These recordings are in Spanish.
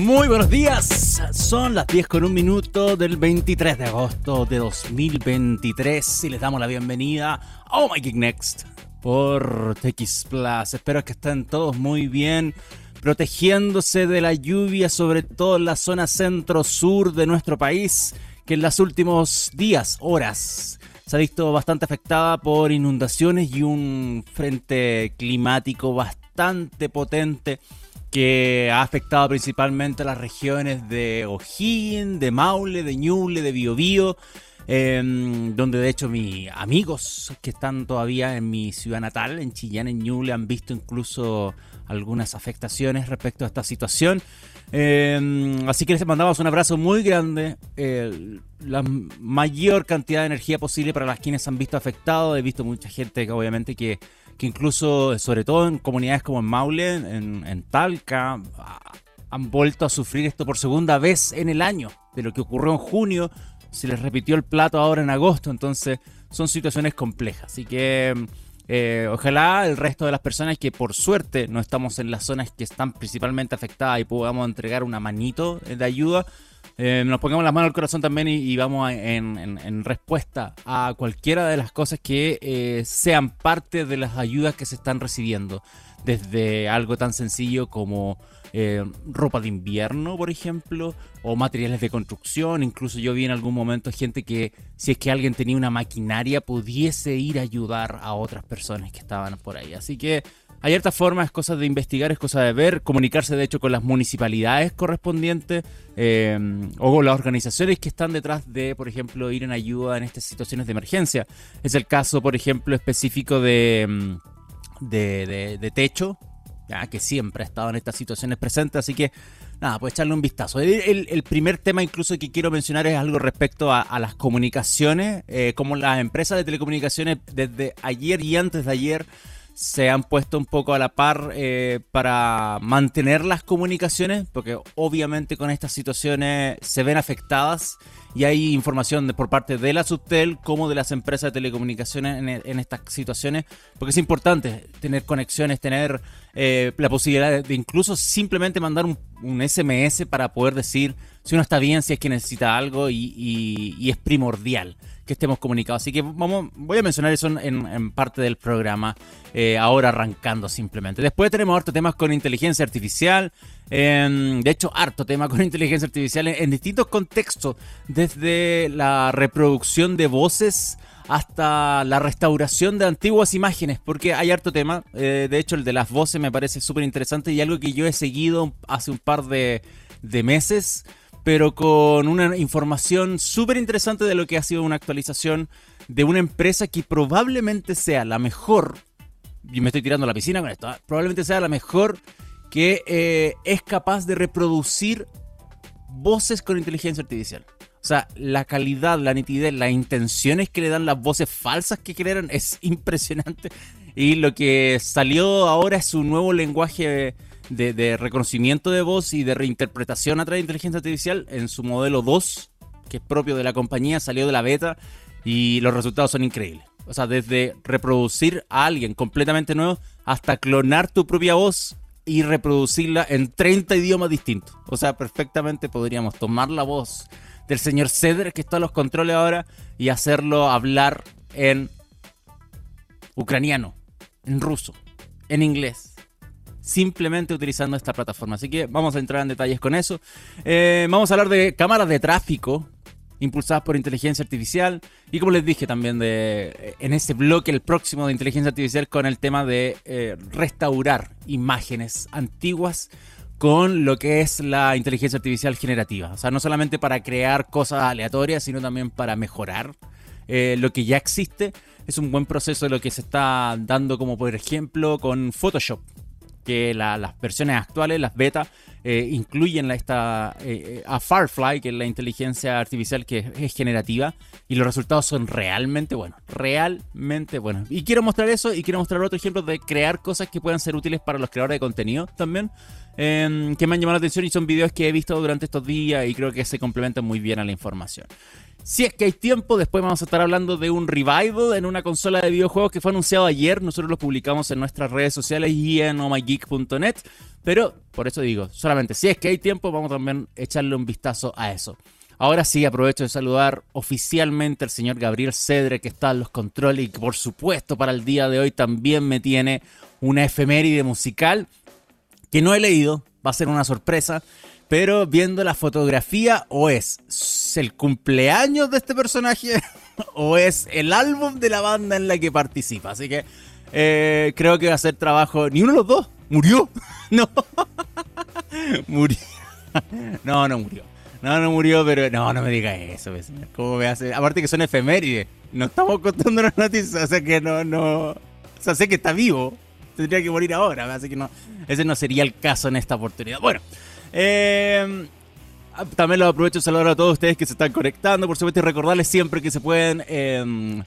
Muy buenos días, son las 10 con un minuto del 23 de agosto de 2023 y les damos la bienvenida a Oh My Geek Next por TX Plus. Espero que estén todos muy bien, protegiéndose de la lluvia, sobre todo en la zona centro-sur de nuestro país, que en los últimos días, horas, se ha visto bastante afectada por inundaciones y un frente climático bastante potente que ha afectado principalmente a las regiones de O'Higgins, de Maule, de Ñuble, de Biobío, em, donde de hecho mis amigos que están todavía en mi ciudad natal, en Chillán, en Ñuble, han visto incluso algunas afectaciones respecto a esta situación. Em, así que les mandamos un abrazo muy grande, la mayor cantidad de energía posible para las quienes han visto afectados. He visto mucha gente que obviamente que que incluso, sobre todo en comunidades como en Maule, en, Talca, han vuelto a sufrir esto por segunda vez en el año. De lo que ocurrió en junio, se les repitió el plato ahora en agosto, entonces son situaciones complejas. Así que eh, ojalá el resto de las personas que por suerte no estamos en las zonas que están principalmente afectadas y podamos entregar una manito de ayuda, eh, nos pongamos las manos al corazón también y, vamos en, respuesta a cualquiera de las cosas que eh, sean parte de las ayudas que se están recibiendo. Desde algo tan sencillo como eh, ropa de invierno, por ejemplo, o materiales de construcción. Incluso yo vi en algún momento gente que, si es que alguien tenía una maquinaria, pudiese ir a ayudar a otras personas que estaban por ahí. Así que hay hartas formas, es cosa de investigar, es cosa de ver, comunicarse de hecho con las municipalidades correspondientes eh, o con las organizaciones que están detrás de, por ejemplo, ir en ayuda en estas situaciones de emergencia. Es el caso, por ejemplo, específico de, mm, de, Techo, que siempre ha estado en estas situaciones presentes, así que nada, pues echarle un vistazo. El, primer tema incluso que quiero mencionar es algo respecto a, las comunicaciones, eh, como las empresas de telecomunicaciones desde ayer y antes de ayer se han puesto un poco a la par eh, para mantener las comunicaciones, porque obviamente con estas situaciones se ven afectadas y hay información de, por parte de la Subtel como de las empresas de telecomunicaciones en, estas situaciones, porque es importante tener conexiones, tener eh, la posibilidad de, incluso simplemente mandar un, SMS para poder decir si uno está bien, si es que necesita algo y es primordial que estemos comunicados. Así que vamos, voy a mencionar eso en, parte del programa, eh, ahora arrancando simplemente. Después tenemos harto temas con inteligencia artificial. de hecho, harto tema con inteligencia artificial en, distintos contextos, desde la reproducción de voces hasta la restauración de antiguas imágenes, porque hay harto tema. Eh, de hecho, el de las voces me parece súper interesante y algo que yo he seguido hace un par de, de meses pero con una información súper interesante de lo que ha sido una actualización de una empresa que probablemente sea la mejor, y me estoy tirando a la piscina con esto, ¿eh? probablemente sea la mejor que eh, es capaz de reproducir voces con inteligencia artificial. O sea, la calidad, la nitidez, las intenciones que le dan las voces falsas que crearon es impresionante. Y lo que salió ahora es un nuevo lenguaje de, reconocimiento de voz y de reinterpretación a través de inteligencia artificial en su modelo 2, que es propio de la compañía, salió de la beta y los resultados son increíbles. O sea, desde reproducir a alguien completamente nuevo hasta clonar tu propia voz y reproducirla en 30 idiomas distintos. O sea, perfectamente podríamos tomar la voz del señor Cedar, que está en los controles ahora, y hacerlo hablar en ucraniano, en ruso, en inglés, simplemente utilizando esta plataforma. Así que vamos a entrar en detalles con eso. Eh, vamos a hablar de cámaras de tráfico impulsadas por inteligencia artificial y como les dije también de en ese bloque el próximo de inteligencia artificial con el tema de eh, restaurar imágenes antiguas con lo que es la inteligencia artificial generativa. O sea, no solamente para crear cosas aleatorias, sino también para mejorar eh, lo que ya existe. Es un buen proceso lo que se está dando como por ejemplo con Photoshop que las versiones actuales, las beta, eh, incluyen esta, eh, a Firefly, que es la inteligencia artificial que es, generativa, y los resultados son realmente buenos, realmente buenos. Y quiero mostrar eso y quiero mostrar otro ejemplo de crear cosas que puedan ser útiles para los creadores de contenido también, em, que me han llamado la atención y son videos que he visto durante estos días y creo que se complementan muy bien a la información. Si es que hay tiempo, después vamos a estar hablando de un revival en una consola de videojuegos que fue anunciado ayer. Nosotros lo publicamos en nuestras redes sociales y en omygeek.net. Pero por eso digo, solamente si es que hay tiempo, vamos también a echarle un vistazo a eso. Ahora sí, aprovecho de saludar oficialmente al señor Gabriel Cedre, que está en los controles y que por supuesto para el día de hoy también me tiene una efeméride musical que no he leído, va a ser una sorpresa, pero viendo la fotografía o es el cumpleaños de este personaje o es el álbum de la banda en la que participa. Así que eh, creo que va a ser trabajo. Ni uno de los dos. Murió. No. murió. No, no murió. No, no murió, pero no, no me diga eso, vecino. ¿Cómo me hace? Aparte que son efemérides. No estamos contando las noticias, o sea que no, no. O sea, sé que está vivo. Tendría que morir ahora, así que no. Ese no sería el caso en esta oportunidad. Bueno, eh, Ah, también lo aprovecho de saludar a todos ustedes que se están conectando, por supuesto, y recordarles siempre que se pueden em,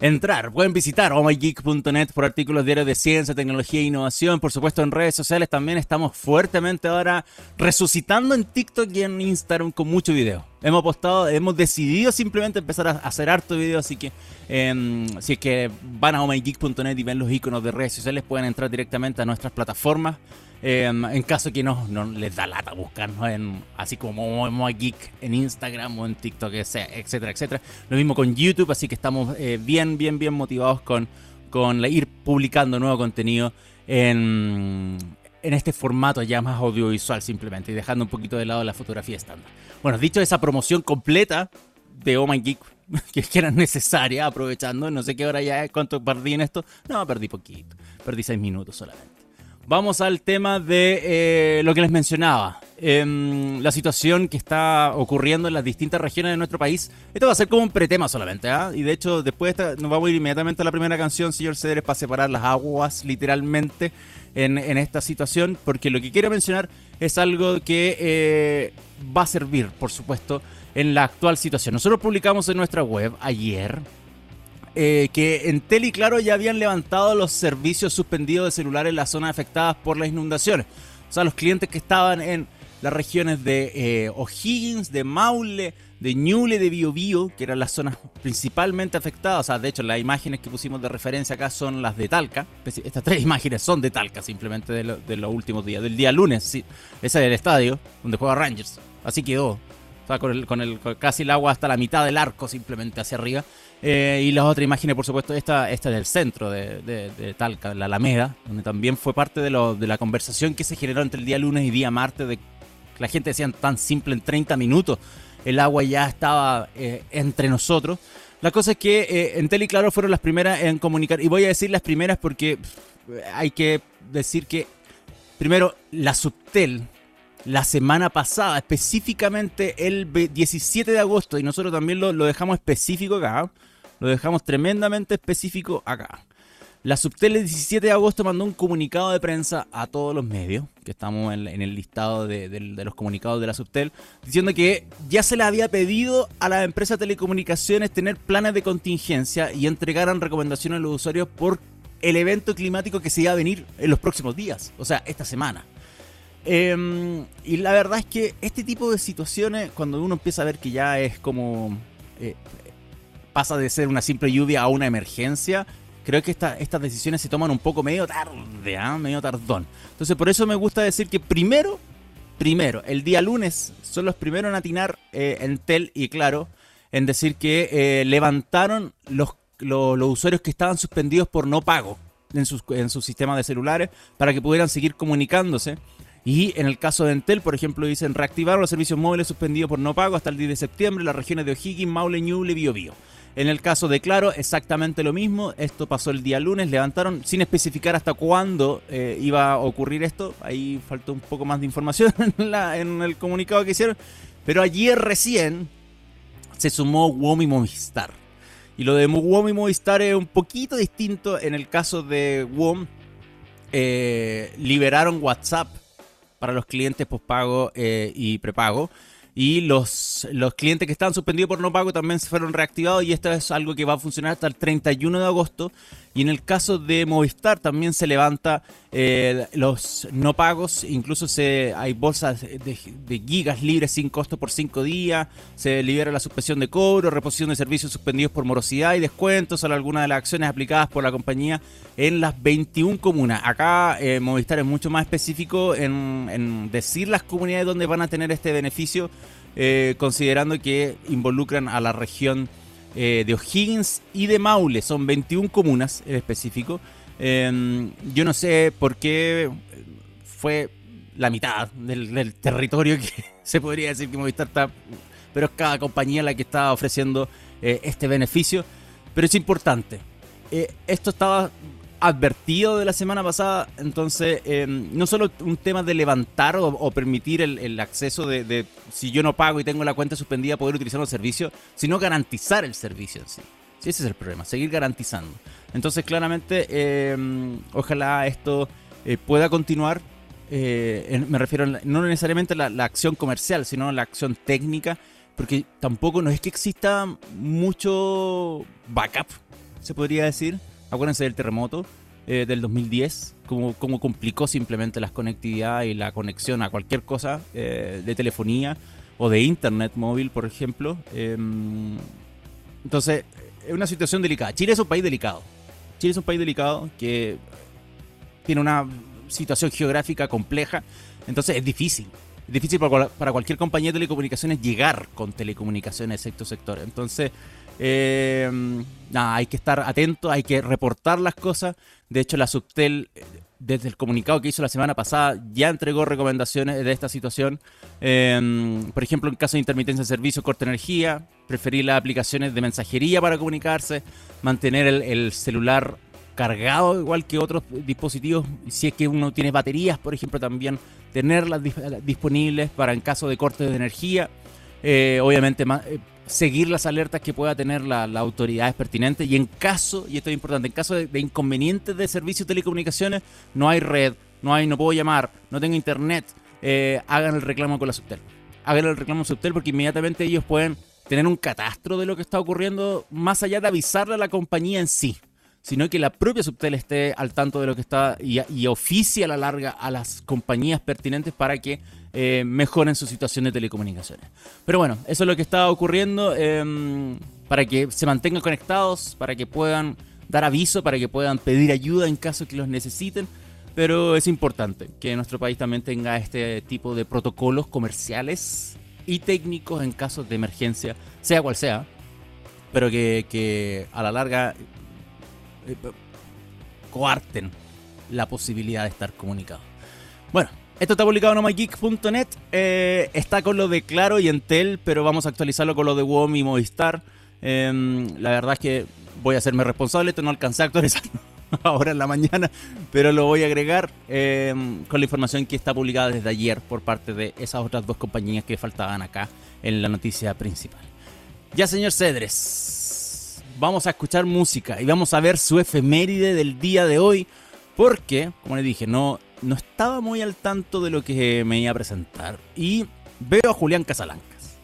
entrar, pueden visitar omygeek.net por artículos diarios de ciencia, tecnología e innovación. Por supuesto, en redes sociales también estamos fuertemente ahora resucitando en TikTok y en Instagram con mucho video. Hemos postado, hemos decidido simplemente empezar a hacer harto video, así que em, si es que van a omygeek.net y ven los iconos de redes sociales, pueden entrar directamente a nuestras plataformas. Em, en caso que no, les da lata buscarnos en así como Moe Geek en Instagram o en TikTok, etcétera, etcétera. Lo mismo con YouTube, así que estamos eh, bien, bien, bien motivados con, con ir publicando nuevo contenido en, en este formato ya más audiovisual simplemente y dejando un poquito de lado la fotografía estándar. Bueno, dicho esa promoción completa de Oh My Geek, que, era necesaria, aprovechando, no sé qué hora ya es, cuánto perdí en esto. No, perdí poquito, perdí seis minutos solamente. Vamos al tema de eh, lo que les mencionaba. Em, la situación que está ocurriendo en las distintas regiones de nuestro país. Esto va a ser como un pretema solamente, ¿ah? Y de hecho, después de esta, nos vamos a ir inmediatamente a la primera canción, señor Cedres, para separar las aguas literalmente en, esta situación, porque lo que quiero mencionar es algo que eh, va a servir, por supuesto, en la actual situación. Nosotros publicamos en nuestra web ayer eh, que Entel y Claro ya habían levantado los servicios suspendidos de celulares en las zonas afectadas por las inundaciones. O sea, los clientes que estaban en las regiones de eh, O'Higgins, de Maule, de Ñuble, de Biobío, que eran las zonas principalmente afectadas. O sea, de hecho, las imágenes que pusimos de referencia acá son las de Talca. Estas tres imágenes son de Talca, simplemente de, los últimos días. Del día lunes, sí. Ese es el estadio donde juega Rangers. Así quedó. O sea, con, el, con, el, casi el agua hasta la mitad del arco, simplemente hacia arriba. Eh, y las otras imágenes, por supuesto, esta, esta del centro de, Talca, la Alameda, donde también fue parte de, lo, de la conversación que se generó entre el día lunes y día martes, de la gente decía tan simple, en 30 minutos el agua ya estaba eh, entre nosotros. La cosa es que eh, Entel y Claro fueron las primeras en comunicar, y voy a decir las primeras porque hay que decir que, primero, la Subtel, la semana pasada, específicamente el 17 de agosto, y nosotros también lo, lo dejamos específico acá, lo dejamos tremendamente específico acá. La Subtel el 17 de agosto mandó un comunicado de prensa a todos los medios, que estamos en, el listado de, los comunicados de la Subtel, diciendo que ya se le había pedido a la empresa de telecomunicaciones tener planes de contingencia y entregaran recomendaciones a los usuarios por el evento climático que se iba a venir en los próximos días, o sea, esta semana. Em, y la verdad es que este tipo de situaciones, cuando uno empieza a ver que ya es como... Eh, pasa de ser una simple lluvia a una emergencia, creo que estas decisiones se toman un poco medio tarde, ¿ah? medio tardón. Entonces por eso me gusta decir que primero, primero, el día lunes son los primeros en atinar eh, Entel y Claro en decir que eh, levantaron los, los, usuarios que estaban suspendidos por no pago en sus, en sus sistemas de celulares para que pudieran seguir comunicándose. Y en el caso de Entel, por ejemplo, dicen reactivar los servicios móviles suspendidos por no pago hasta el 10 de septiembre en las regiones de O'Higgins, Maule, Ñuble y Biobío. En el caso de Claro, exactamente lo mismo. Esto pasó el día lunes. Levantaron sin especificar hasta cuándo eh, iba a ocurrir esto. Ahí faltó un poco más de información en, el comunicado que hicieron. Pero ayer recién se sumó WOM y Movistar. Y lo de WOM y Movistar es un poquito distinto. En el caso de WOM, eh, liberaron WhatsApp para los clientes postpago eh, y prepago. Y los, los clientes que estaban suspendidos por no pago también se fueron reactivados y esto es algo que va a funcionar hasta el 31 de agosto. Y en el caso de Movistar también se levanta eh, los no pagos, incluso se, hay bolsas de, gigas libres sin costo por 5 días, se libera la suspensión de cobro, reposición de servicios suspendidos por morosidad y descuentos a algunas de las acciones aplicadas por la compañía en las 21 comunas. Acá eh, Movistar es mucho más específico en, en decir las comunidades donde van a tener este beneficio eh, considerando que involucran a la región eh, de O'Higgins y de Maule. Son 21 comunas en específico. Em, yo no sé por qué fue la mitad del, territorio que se podría decir que Movistar está, pero es cada compañía la que está ofreciendo eh, este beneficio. Pero es importante. esto estaba advertido de la semana pasada. Entonces, em, no solo un tema de levantar o, permitir el, acceso de, si yo no pago y tengo la cuenta suspendida, poder utilizar el servicio, sino garantizar el servicio en sí. ese es el problema, seguir garantizando. Entonces, claramente, em, ojalá esto eh, pueda continuar. Eh, me refiero no necesariamente a la, acción comercial, sino a la acción técnica, porque tampoco no es que exista mucho backup, se podría decir Acuérdense del terremoto eh, del 2010, cómo, cómo, complicó simplemente las conectividades y la conexión a cualquier cosa eh, de telefonía o de internet móvil, por ejemplo. Em, entonces, es una situación delicada. Chile es un país delicado. Chile es un país delicado que tiene una situación geográfica compleja, entonces es difícil. Es difícil para, para cualquier compañía de telecomunicaciones llegar con telecomunicaciones a sector. Entonces, eh, hay que estar atento, hay que reportar las cosas. De hecho, la Subtel, eh, desde el comunicado que hizo la semana pasada, ya entregó recomendaciones de esta situación. Eh, por ejemplo, en caso de intermitencia de servicio, corte energía, preferir las aplicaciones de mensajería para comunicarse, mantener el, celular cargado igual que otros dispositivos. Si es que uno tiene baterías, por ejemplo, también tenerlas disponibles para en caso de corte de energía. obviamente, seguir las alertas que pueda tener la, autoridad autoridades pertinentes y en caso, y esto es importante, en caso de, inconvenientes de servicios de telecomunicaciones, no hay red, no hay, no puedo llamar, no tengo internet, eh, hagan el reclamo con la Subtel. Hagan el reclamo Subtel porque inmediatamente ellos pueden tener un catastro de lo que está ocurriendo más allá de avisarle a la compañía en sí sino que la propia Subtel esté al tanto de lo que está y, y oficie a la larga a las compañías pertinentes para que eh, mejoren su situación de telecomunicaciones. Pero bueno, eso es lo que está ocurriendo em, para que se mantengan conectados, para que puedan dar aviso, para que puedan pedir ayuda en caso que los necesiten. Pero es importante que nuestro país también tenga este tipo de protocolos comerciales y técnicos en casos de emergencia, sea cual sea, pero que, a la larga eh, coarten la posibilidad de estar comunicados. Bueno, esto está publicado en omageek.net. Eh, está con lo de Claro y Entel, pero vamos a actualizarlo con lo de WOM y Movistar. Em, la verdad es que voy a hacerme responsable. Esto no alcancé a actualizar ahora en la mañana, pero lo voy a agregar em, con la información que está publicada desde ayer por parte de esas otras dos compañías que faltaban acá en la noticia principal. Ya, señor Cedres, vamos a escuchar música y vamos a ver su efeméride del día de hoy, porque, como le dije, no no estaba muy al tanto de lo que me iba a presentar. Y veo a Julián Casablancas.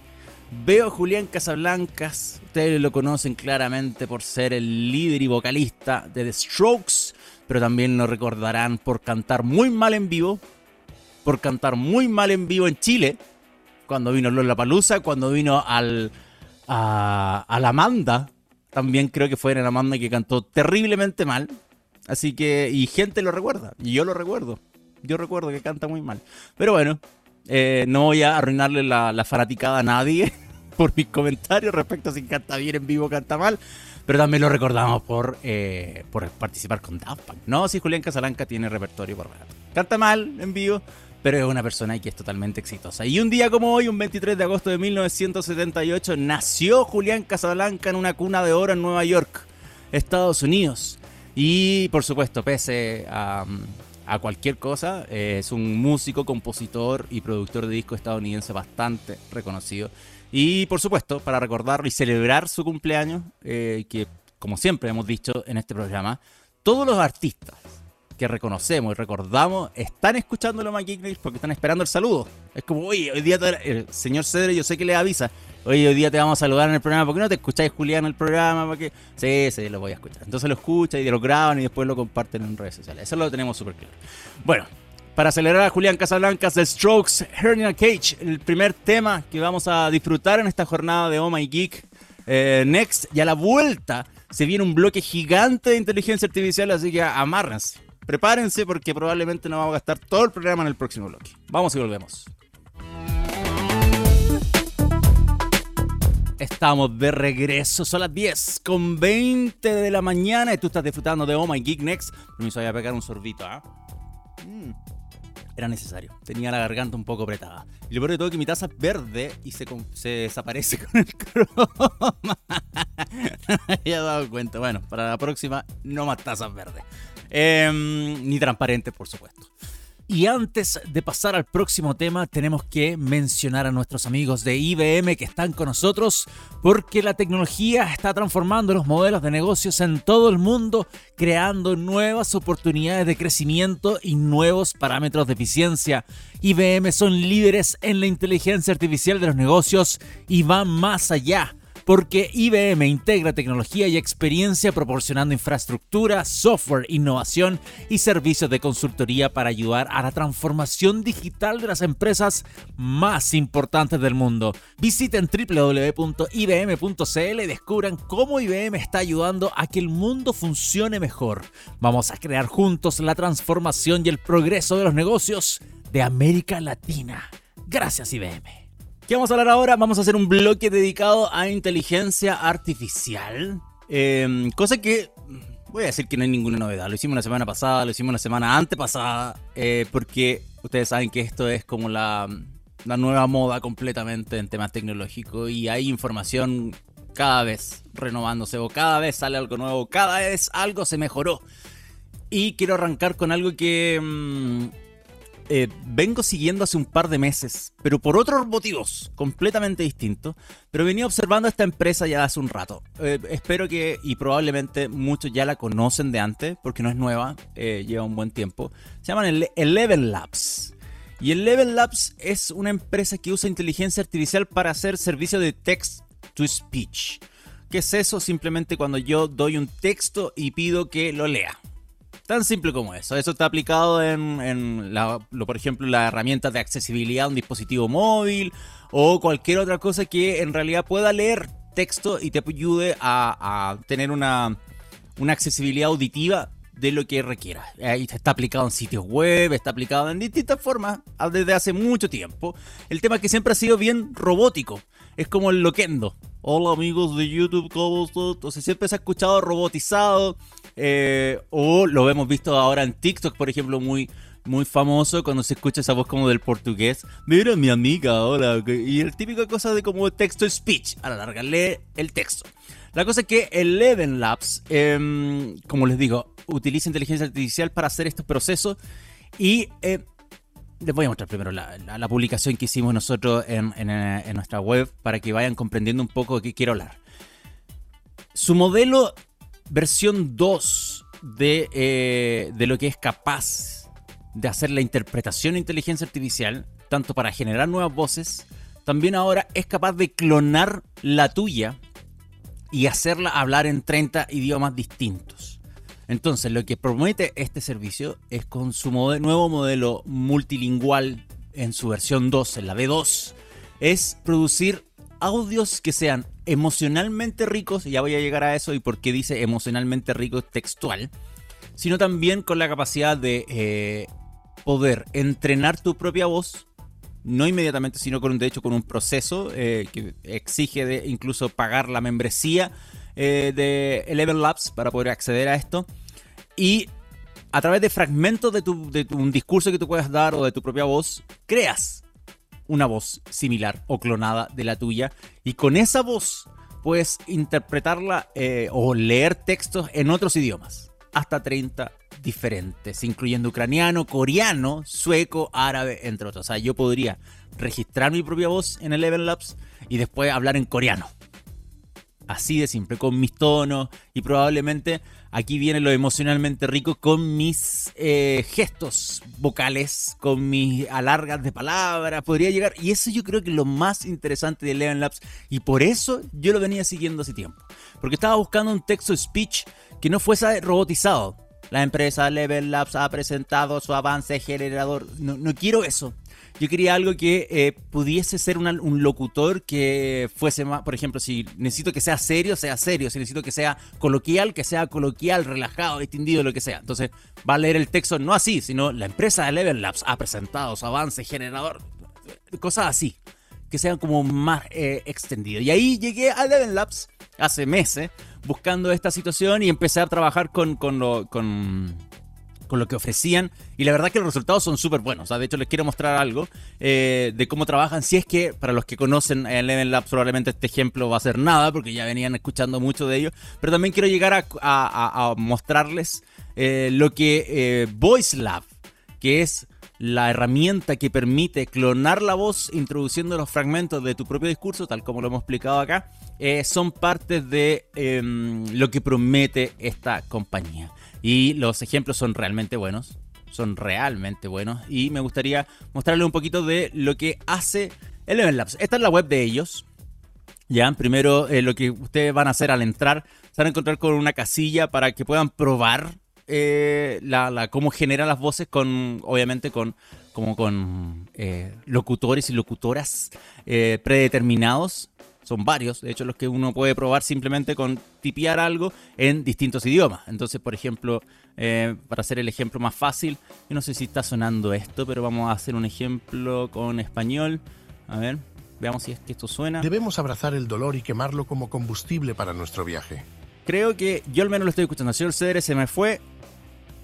Veo a Julián Casablancas, ustedes lo conocen claramente por ser el líder y vocalista de The Strokes, pero también lo recordarán por cantar muy mal en vivo, por cantar muy mal en vivo en Chile, cuando vino Lola Palusa, cuando vino al, a, a la Amanda, también creo que fue en la Amanda que cantó terriblemente mal, Así que, y gente lo recuerda, y yo lo recuerdo. Yo recuerdo que canta muy mal. Pero bueno, eh, no voy a arruinarle la, la fanaticada a nadie por mis comentarios respecto a si canta bien en vivo canta mal. Pero también lo recordamos por, eh, por participar con Daft Punk. No, si Julián Casalanca tiene repertorio por rato. Canta mal en vivo, pero es una persona que es totalmente exitosa. Y un día como hoy, un 23 de agosto de 1978, nació Julián Casablanca en una cuna de oro en Nueva York, Estados Unidos. Y por supuesto, pese a, cualquier cosa, eh, es un músico, compositor y productor de disco estadounidense bastante reconocido. Y por supuesto, para recordarlo y celebrar su cumpleaños, eh, que como siempre hemos dicho en este programa, todos los artistas que reconocemos y recordamos están escuchando los McGigney porque están esperando el saludo. Es como, oye, hoy día el señor Cedro yo sé que le avisa, oye, hoy día te vamos a saludar en el programa, ¿por qué no te escucháis Julián en el programa? Porque Sí, sí, lo voy a escuchar. Entonces lo escuchan y lo graban y después lo comparten en redes sociales. Eso lo tenemos súper claro. Bueno, para acelerar a Julián Casablancas The Strokes, Hernia Cage, el primer tema que vamos a disfrutar en esta jornada de Oh My Geek eh, Next. Y a la vuelta se viene un bloque gigante de inteligencia artificial, así que amárrense. Prepárense porque probablemente no vamos a gastar todo el programa en el próximo bloque. Vamos y volvemos. Estamos de regreso, son las 10 con 20 de la mañana y tú estás disfrutando de Oh My Geek Next. Permiso, voy a pegar un sorbito, ¿ah? Mm. Era necesario, tenía la garganta un poco apretada. Y lo peor de todo es que mi taza es verde y se, se desaparece con el croma. he dado cuenta. Bueno, para la próxima, no más tazas verdes. Em, ni transparentes, por supuesto. Y antes de pasar al próximo tema, tenemos que mencionar a nuestros amigos de IBM que están con nosotros porque la tecnología está transformando los modelos de negocios en todo el mundo, creando nuevas oportunidades de crecimiento y nuevos parámetros de eficiencia. IBM son líderes en la inteligencia artificial de los negocios y van más allá porque IBM integra tecnología y experiencia proporcionando infraestructura, software, innovación y servicios de consultoría para ayudar a la transformación digital de las empresas más importantes del mundo. Visiten www.ibm.cl y descubran cómo IBM está ayudando a que el mundo funcione mejor. Vamos a crear juntos la transformación y el progreso de los negocios de América Latina. Gracias IBM. ¿Qué vamos a hablar ahora? Vamos a hacer un bloque dedicado a inteligencia artificial. Em, cosa que voy a decir que no hay ninguna novedad. Lo hicimos la semana pasada, lo hicimos la semana antepasada, eh, porque ustedes saben que esto es como la, la nueva moda completamente en temas tecnológicos y hay información cada vez renovándose o cada vez sale algo nuevo, cada vez algo se mejoró. Y quiero arrancar con algo que mm, eh, vengo siguiendo hace un par de meses, pero por otros motivos completamente distintos. Pero venía observando esta empresa ya hace un rato. Eh, espero que, y probablemente muchos ya la conocen de antes, porque no es nueva, eh, lleva un buen tiempo. Se llaman Eleven Labs. Y Eleven Labs es una empresa que usa inteligencia artificial para hacer servicio de text to speech. ¿Qué es eso? Simplemente cuando yo doy un texto y pido que lo lea. Tan simple como eso. Eso está aplicado en, lo, por ejemplo, la herramienta de accesibilidad a un dispositivo móvil o cualquier otra cosa que en realidad pueda leer texto y te ayude a, tener una, accesibilidad auditiva de lo que requiera. Está aplicado en sitios web, está aplicado en distintas formas desde hace mucho tiempo. El tema es que siempre ha sido bien robótico. Es como el loquendo. Hola amigos de YouTube, ¿cómo están? Entonces siempre se ha escuchado robotizado, eh, o lo hemos visto ahora en TikTok, por ejemplo, muy, muy famoso cuando se escucha esa voz como del portugués. Mira mi amiga, hola. Y el típico cosa de como texto speech. A la larga, lee el texto. La cosa es que Eleven Labs, em, como les digo, utiliza inteligencia artificial para hacer estos procesos. Y eh, les voy a mostrar primero la, publicación que hicimos nosotros en, en, nuestra web para que vayan comprendiendo un poco de qué quiero hablar. Su modelo versión 2 de, eh, de lo que es capaz de hacer la interpretación de inteligencia artificial, tanto para generar nuevas voces, también ahora es capaz de clonar la tuya y hacerla hablar en 30 idiomas distintos. Entonces, lo que promete este servicio es con su nuevo modelo multilingüal en su versión 2, en la B2, es producir audios que sean emocionalmente ricos, ya voy a llegar a eso y por qué dice emocionalmente rico textual, sino también con la capacidad de eh, poder entrenar tu propia voz, no inmediatamente, sino con con un proceso eh, que exige de incluso pagar la membresía eh, de Eleven Labs para poder acceder a esto. Y a través de fragmentos de, tu, de un discurso que tú puedas dar o de tu propia voz, creas una voz similar o clonada de la tuya y con esa voz puedes interpretarla eh, o leer textos en otros idiomas, hasta 30 diferentes, incluyendo ucraniano, coreano, sueco, árabe, entre otros. O sea, yo podría registrar mi propia voz en el Eleven Labs y después hablar en coreano. Así de simple, con mis tonos y probablemente aquí viene lo emocionalmente rico con mis eh, gestos vocales, con mis alargas de palabras, podría llegar. Y eso yo creo que es lo más interesante de Eleven Labs y por eso yo lo venía siguiendo hace tiempo. Porque estaba buscando un texto speech que no fuese robotizado. La empresa Level Labs ha presentado su avance generador. No, no quiero eso. Yo quería algo que eh, pudiese ser un locutor que fuese más, por ejemplo, si necesito que sea serio, sea serio. Si necesito que sea coloquial, que sea coloquial, relajado, distinguido, lo que sea. Entonces va a leer el texto no así, sino la empresa de Level Labs ha presentado su avance generador. Cosas así, que sean como más eh, extendidos. Y ahí llegué a Level Labs hace meses buscando esta situación y empecé a trabajar con, con, lo, con con lo que ofrecían y la verdad que los resultados son súper buenos. de hecho, les quiero mostrar algo eh, de cómo trabajan. Si es que para los que conocen Eleven Labs, probablemente este ejemplo va a ser nada porque ya venían escuchando mucho de ellos. Pero también quiero llegar a, mostrarles eh, lo que eh, Voice Lab, que es la herramienta que permite clonar la voz introduciendo los fragmentos de tu propio discurso, tal como lo hemos explicado acá, son partes de em, lo que promete esta compañía. Y los ejemplos son realmente buenos. Son realmente buenos. Y me gustaría mostrarle un poquito de lo que hace Eleven Labs. Esta es la web de ellos. Ya, primero eh, lo que ustedes van a hacer al entrar, se van a encontrar con una casilla para que puedan probar eh, la, cómo genera las voces con, obviamente, con como con eh, locutores y locutoras predeterminados son varios, de hecho los que uno puede probar simplemente con tipear algo en distintos idiomas. Entonces, por ejemplo, eh, para hacer el ejemplo más fácil, yo no sé si está sonando esto, pero vamos a hacer un ejemplo con español. A ver, veamos si es que esto suena. Debemos abrazar el dolor y quemarlo como combustible para nuestro viaje. Creo que yo al menos lo estoy escuchando. El señor Cedre se me fue.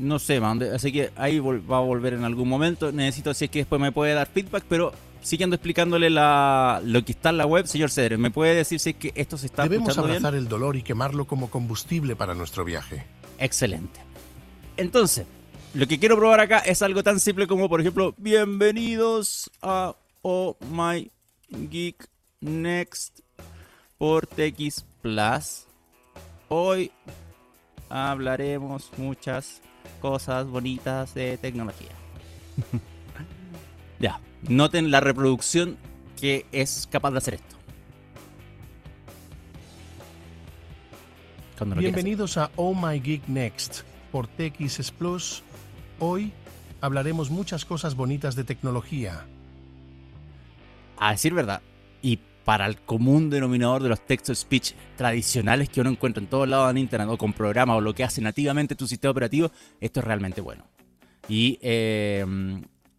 No sé, así que ahí va a volver en algún momento. Necesito si es que después me puede dar feedback, pero siguiendo explicándole lo que está en la web, señor Cedre, ¿me puede decir si que esto se está Debemos abrazar el dolor y quemarlo como combustible para nuestro viaje. Excelente. Entonces, lo que quiero probar acá es algo tan simple como, por ejemplo, bienvenidos a Oh My Geek Next por TX Plus. Hoy hablaremos muchas cosas bonitas de tecnología. ya, Noten la reproducción que es capaz de hacer esto. Bienvenidos a Oh My Geek Next por TX Plus. Hoy hablaremos muchas cosas bonitas de tecnología. A decir verdad, y para el común denominador de los textos speech tradicionales que uno encuentra en todos lados en internet o con programas o lo que hace nativamente tu sistema operativo, esto es realmente bueno. Y eh,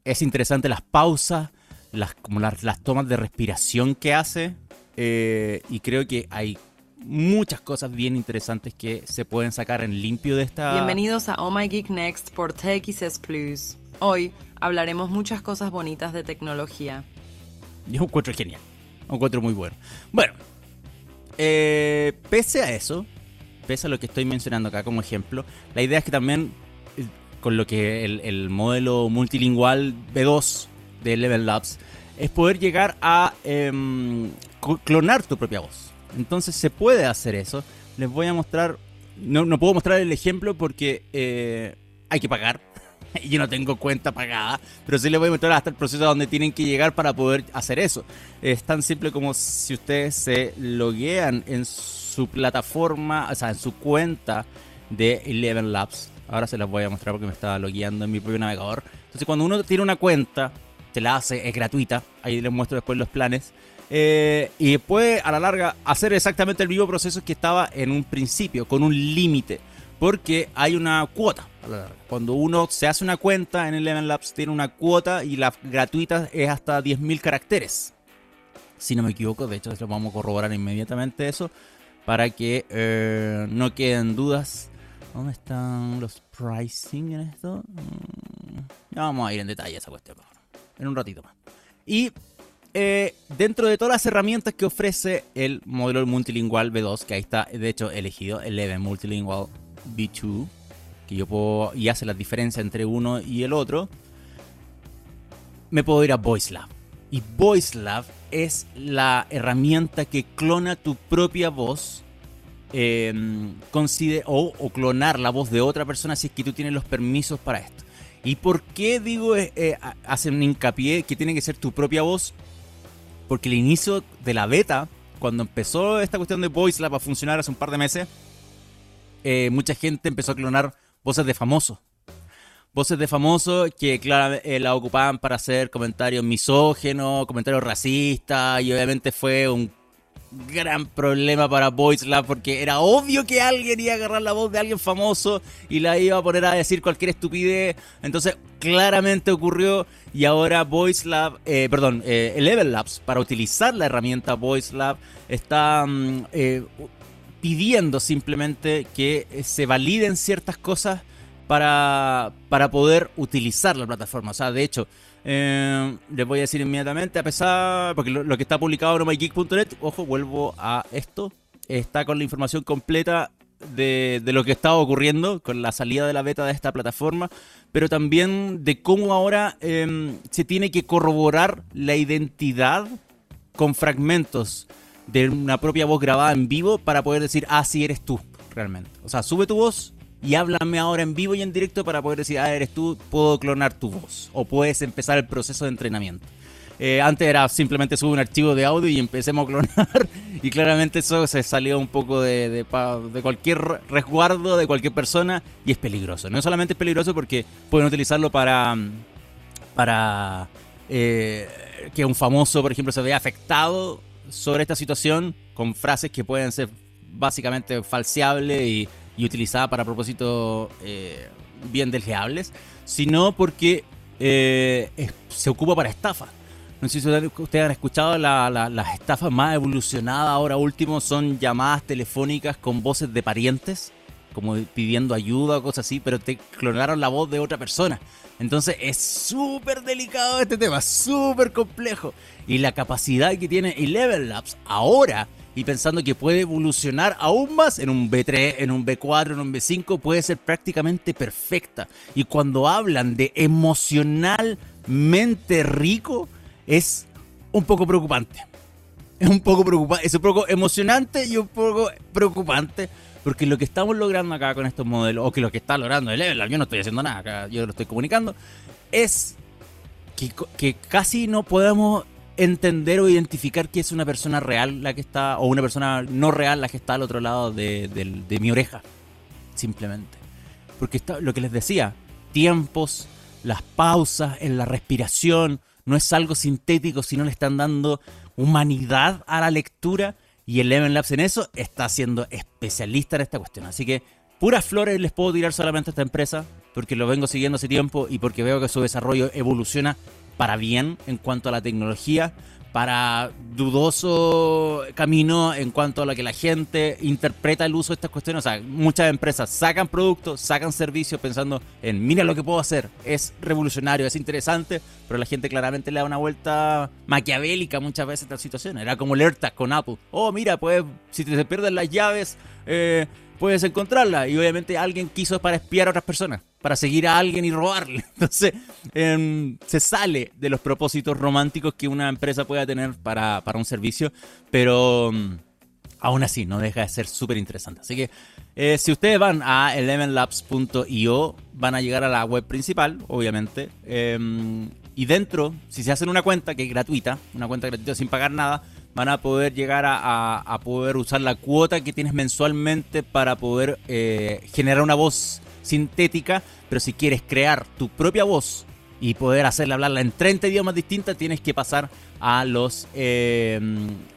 es interesante las pausas, las, como las, tomas de respiración que hace. Eh, y creo que hay muchas cosas bien interesantes que se pueden sacar en limpio de esta. Bienvenidos a Oh My Geek Next por TXS Plus. Hoy hablaremos muchas cosas bonitas de tecnología. Yo encuentro genial. encuentro muy bueno. Bueno, eh, pese a eso, pese a lo que estoy mencionando acá como ejemplo, la idea es que también con lo que el, modelo multilingual B2 de Level Labs es poder llegar a em, clonar tu propia voz. Entonces se puede hacer eso. Les voy a mostrar, no, no puedo mostrar el ejemplo porque eh, hay que pagar. yo no tengo cuenta pagada, pero sí les voy a mostrar hasta el proceso donde tienen que llegar para poder hacer eso. Es tan simple como si ustedes se loguean en su plataforma, o sea, en su cuenta de Eleven Labs Ahora se las voy a mostrar porque me estaba logueando en mi propio navegador. Entonces, cuando uno tiene una cuenta, se la hace, es gratuita. Ahí les muestro después los planes. Eh, y puede a la larga hacer exactamente el mismo proceso que estaba en un principio, con un límite. Porque hay una cuota. Cuando uno se hace una cuenta en Eleven Labs, tiene una cuota y la gratuita es hasta 10.000 caracteres. Si no me equivoco, de hecho, lo vamos a corroborar inmediatamente eso. Para que eh, no queden dudas ¿Dónde están los pricing en esto? Mm, ya vamos a ir en detalle a esa cuestión. En un ratito más. Y eh, dentro de todas las herramientas que ofrece el modelo multilingual B2, que ahí está de hecho elegido, el Eleven Multilingual B2, que yo puedo y hace la diferencia entre uno y el otro, me puedo ir a VoiceLab. Y VoiceLab es la herramienta que clona tu propia voz eh, o, clonar la voz de otra persona si es que tú tienes los permisos para esto. ¿Y por qué digo, eh, eh hacen hincapié que tiene que ser tu propia voz? Porque el inicio de la beta, cuando empezó esta cuestión de VoiceLab a funcionar hace un par de meses, eh, mucha gente empezó a clonar voces de famosos. Voces de famosos que, claro, eh, la ocupaban para hacer comentarios misógenos, comentarios racistas, y obviamente fue un gran problema para Voice Lab porque era obvio que alguien iba a agarrar la voz de alguien famoso y la iba a poner a decir cualquier estupidez. Entonces, claramente ocurrió y ahora Voice Lab, eh, perdón, eh, Level Labs, para utilizar la herramienta Voice Lab, está mm, eh, pidiendo simplemente que se validen ciertas cosas para, para poder utilizar la plataforma. O sea, de hecho, eh, les voy a decir inmediatamente, a pesar, porque lo, que está publicado en mygeek.net, ojo, vuelvo a esto, está con la información completa de, lo que está ocurriendo con la salida de la beta de esta plataforma, pero también de cómo ahora em, se tiene que corroborar la identidad con fragmentos de una propia voz grabada en vivo para poder decir, ah, sí eres tú, realmente. O sea, sube tu voz y háblame ahora en vivo y en directo para poder decir, ah, eres tú, puedo clonar tu voz o puedes empezar el proceso de entrenamiento. Eh, antes era simplemente subir un archivo de audio y empecemos a clonar y claramente eso se salió un poco de, de, cualquier resguardo de cualquier persona y es peligroso. No solamente es peligroso porque pueden utilizarlo para, para eh, que un famoso, por ejemplo, se vea afectado sobre esta situación con frases que pueden ser básicamente falseables y y utilizada para propósitos eh, bien delgeables, sino porque eh, se ocupa para estafa. No sé si ustedes han escuchado las estafas más evolucionadas ahora último son llamadas telefónicas con voces de parientes, como pidiendo ayuda o cosas así, pero te clonaron la voz de otra persona. Entonces es súper delicado este tema, súper complejo. Y la capacidad que tiene Eleven Labs ahora y pensando que puede evolucionar aún más en un B3, en un B4, en un B5, puede ser prácticamente perfecta. Y cuando hablan de emocionalmente rico, es un poco preocupante. Es un poco preocupante, es un poco emocionante y un poco preocupante. Porque lo que estamos logrando acá con estos modelos, o que lo que está logrando el Level, yo no estoy haciendo nada, acá yo lo estoy comunicando, es que, casi no podemos entender o identificar que es una persona real la que está, o una persona no real la que está al otro lado de, mi oreja, simplemente. Porque está, lo que les decía, tiempos, las pausas en la respiración, no es algo sintético, sino le están dando humanidad a la lectura y Eleven Labs en eso está siendo especialista en esta cuestión. Así que puras flores les puedo tirar solamente a esta empresa porque lo vengo siguiendo hace tiempo y porque veo que su desarrollo evoluciona para bien en cuanto a la tecnología, para dudoso camino en cuanto a lo que la gente interpreta el uso de estas cuestiones. O sea, muchas empresas sacan productos, sacan servicios pensando en, mira lo que puedo hacer, es revolucionario, es interesante, pero la gente claramente le da una vuelta maquiavélica muchas veces a esta situación. Era como el AirTag con Apple. Oh, mira, pues si te pierden las llaves, eh, puedes encontrarla. Y obviamente alguien quiso para espiar a otras personas, para seguir a alguien y robarle. Entonces, em, se sale de los propósitos románticos que una empresa pueda tener para, para un servicio, pero em, aún así no deja de ser súper interesante. Así que eh, si ustedes van a elevenlabs.io, van a llegar a la web principal, obviamente. Em, y dentro, si se hacen una cuenta que es gratuita, una cuenta gratuita sin pagar nada, van a poder llegar a, poder usar la cuota que tienes mensualmente para poder eh, generar una voz sintética, pero si quieres crear tu propia voz y poder hacerla hablarla en 30 idiomas distintos, tienes que pasar a los eh,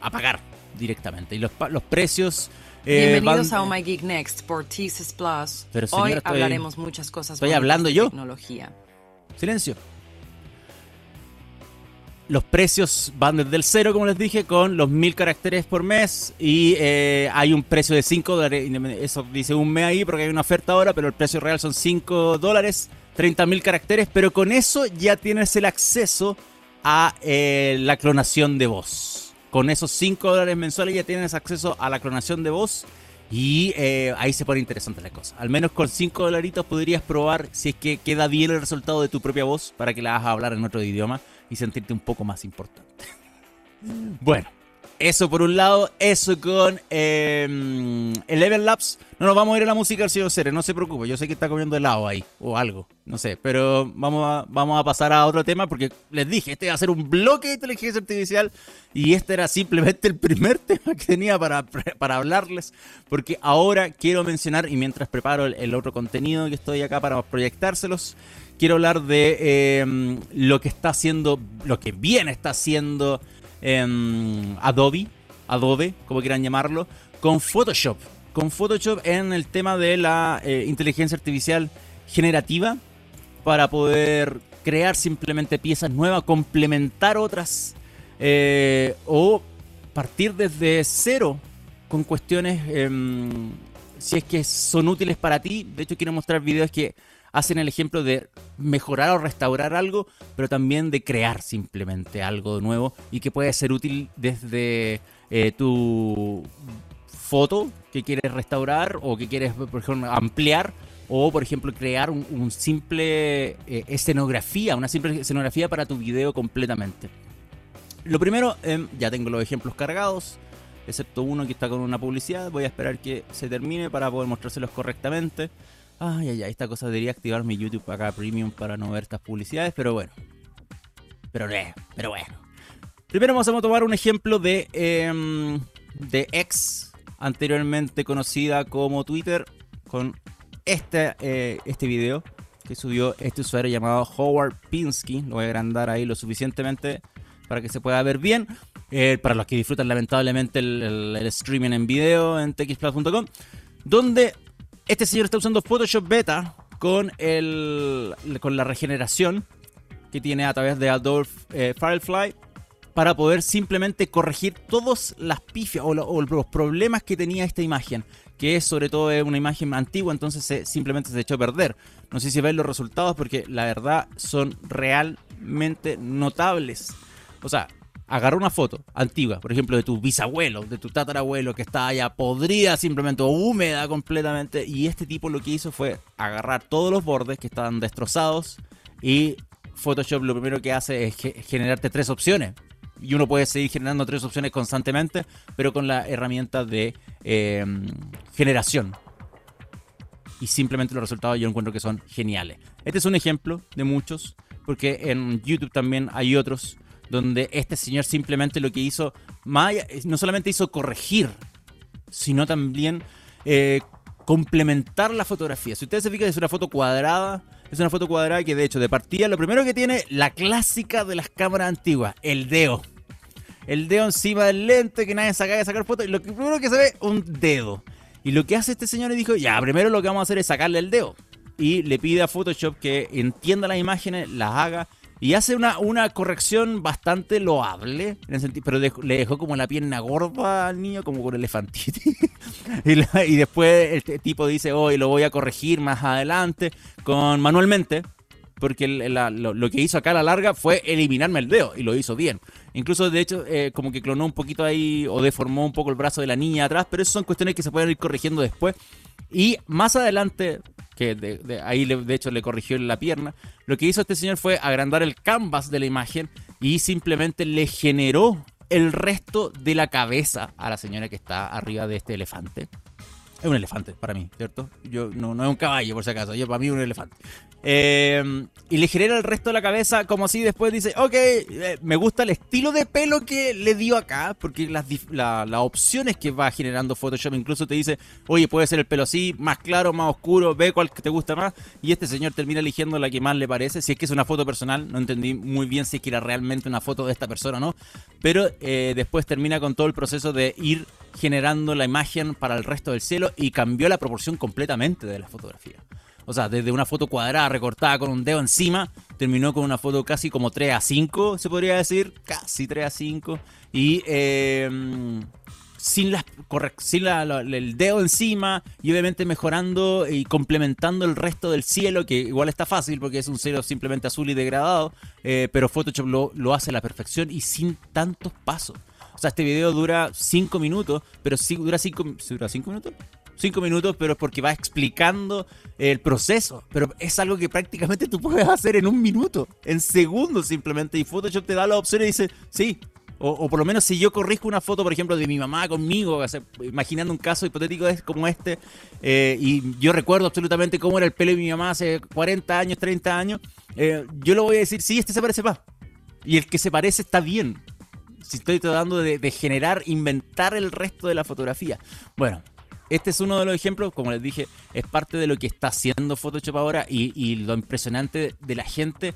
a pagar directamente. Y los, los precios... Eh, Bienvenidos a Oh My Geek Next por Thesis Plus. Pero, Hoy hablaremos muchas cosas. Estoy hablando yo. Tecnología. Silencio. Los precios van desde el cero, como les dije, con los mil caracteres por mes. Y eh, hay un precio de 5 dólares. Eso dice un mes ahí porque hay una oferta ahora, pero el precio real son 5 dólares, 30 mil caracteres. Pero con eso ya tienes el acceso a eh, la clonación de voz. Con esos 5 dólares mensuales ya tienes acceso a la clonación de voz. Y eh, ahí se pone interesante la cosa. Al menos con 5 dolaritos podrías probar si es que queda bien el resultado de tu propia voz para que la hagas hablar en otro idioma y sentirte un poco más importante. bueno, Eso por un lado, eso con Eleven Labs. No nos vamos a ir a la música del señor Cere, no se preocupe. Yo sé que está comiendo helado ahí o algo, no sé. Pero vamos a, vamos a pasar a otro tema porque les dije, este va a ser un bloque de inteligencia artificial y este era simplemente el primer tema que tenía para, para hablarles. Porque ahora quiero mencionar, y mientras preparo el, otro contenido que estoy acá para proyectárselos, quiero hablar de eh, lo que está haciendo, lo que bien está haciendo Adobe, Adobe, como quieran llamarlo, con Photoshop. Con Photoshop en el tema de la eh, inteligencia artificial generativa para poder crear simplemente piezas nuevas, complementar otras eh, o partir desde cero con cuestiones em, si es que son útiles para ti. De hecho, quiero mostrar videos que hacen el ejemplo de mejorar o restaurar algo, pero también de crear simplemente algo nuevo y que puede ser útil desde eh, tu foto que quieres restaurar o que quieres, por ejemplo, ampliar o, por ejemplo, crear un, simple eh, escenografía, una simple escenografía para tu video completamente. Lo primero, em, ya tengo los ejemplos cargados, excepto uno que está con una publicidad. Voy a esperar que se termine para poder mostrárselos correctamente. Ay, ay, ay, esta cosa debería activar mi YouTube acá Premium para no ver estas publicidades, pero bueno. Pero, pero bueno. Primero vamos a tomar un ejemplo de, eh, de ex, anteriormente conocida como Twitter, con este, eh, este video que subió este usuario llamado Howard Pinsky. Lo voy a agrandar ahí lo suficientemente para que se pueda ver bien. Eh, para los que disfrutan lamentablemente el, el streaming en video en txplus.com, donde este señor está usando Photoshop Beta con, el, con la regeneración que tiene a través de Adobe eh, Firefly para poder simplemente corregir todas las pifias o, los problemas que tenía esta imagen, que es sobre todo una imagen antigua, entonces simplemente se echó a perder. No sé si ven los resultados porque la verdad son realmente notables. O sea, agarra una foto antigua, por ejemplo, de tu bisabuelo, de tu tatarabuelo, que está ya podrida simplemente húmeda completamente, y este tipo lo que hizo fue agarrar todos los bordes que estaban destrozados y Photoshop lo primero que hace es generarte tres opciones. Y uno puede seguir generando tres opciones constantemente, pero con la herramienta de em, generación. Y simplemente los resultados yo encuentro que son geniales. Este es un ejemplo de muchos, porque en YouTube también hay otros donde este señor simplemente lo que hizo, no solamente hizo corregir, sino también eh, complementar la fotografía. Si ustedes se fijan, es una foto cuadrada. Es una foto cuadrada que de hecho de partida lo primero que tiene la clásica de las cámaras antiguas, el dedo. El dedo encima del lente que nadie saca de sacar fotos. Y lo primero que se ve, un dedo. Y lo que hace este señor es dijo, ya, primero lo que vamos a hacer es sacarle el dedo. Y le pide a Photoshop que entienda las imágenes, las haga y hace una, una corrección bastante loable, en el sentido, pero le dejó como la pierna gorda al niño, como con elefantitis. y, después este tipo dice, hoy lo voy a corregir más adelante, con manualmente, porque lo, que hizo acá a la larga fue eliminarme el dedo, y lo hizo bien. Incluso, de hecho, eh, como que clonó un poquito ahí, o deformó un poco el brazo de la niña atrás, pero eso son cuestiones que se pueden ir corrigiendo después. Y más adelante, que de, ahí de hecho le corrigió la pierna, lo que hizo este señor fue agrandar el canvas de la imagen y simplemente le generó el resto de la cabeza a la señora que está arriba de este elefante. Es un elefante para mí, ¿cierto? Yo no, no es un caballo por si acaso, yo para mí es un elefante. Em, y le genera el resto de la cabeza como así después dice, ok, eh, me gusta el estilo de pelo que le dio acá, porque las, opciones que va generando Photoshop incluso te dice, oye, puede ser el pelo así, más claro, más oscuro, ve cuál te gusta más, y este señor termina eligiendo la que más le parece, si es que es una foto personal, no entendí muy bien si es que era realmente una foto de esta persona o no, pero eh, después termina con todo el proceso de ir generando la imagen para el resto del cielo y cambió la proporción completamente de la fotografía. O sea, desde una foto cuadrada recortada con un dedo encima, terminó con una foto casi como 3 a 5, se podría decir. Casi 3 a 5. Y em, sin, las, sin el dedo encima y obviamente mejorando y complementando el resto del cielo, que igual está fácil porque es un cielo simplemente azul y degradado, eh, pero Photoshop lo, hace a la perfección y sin tantos pasos. O sea, este video dura 5 minutos, pero sí dura 5 ¿dura 5 minutos cinco minutos, pero es porque va explicando el proceso. Pero es algo que prácticamente tú puedes hacer en un minuto, en segundos simplemente. Y Photoshop te da la opción y dice, sí, O, por lo menos si yo corrijo una foto, por ejemplo, de mi mamá conmigo, imaginando un caso hipotético como este, eh, y yo recuerdo absolutamente cómo era el pelo de mi mamá hace 40 años, 30 años, eh, yo lo voy a decir, sí, este se parece más. Y el que se parece está bien. Si estoy tratando de, generar, inventar el resto de la fotografía. Bueno, este es uno de los ejemplos, como les dije, es parte de lo que está haciendo Photoshop ahora y lo impresionante de la gente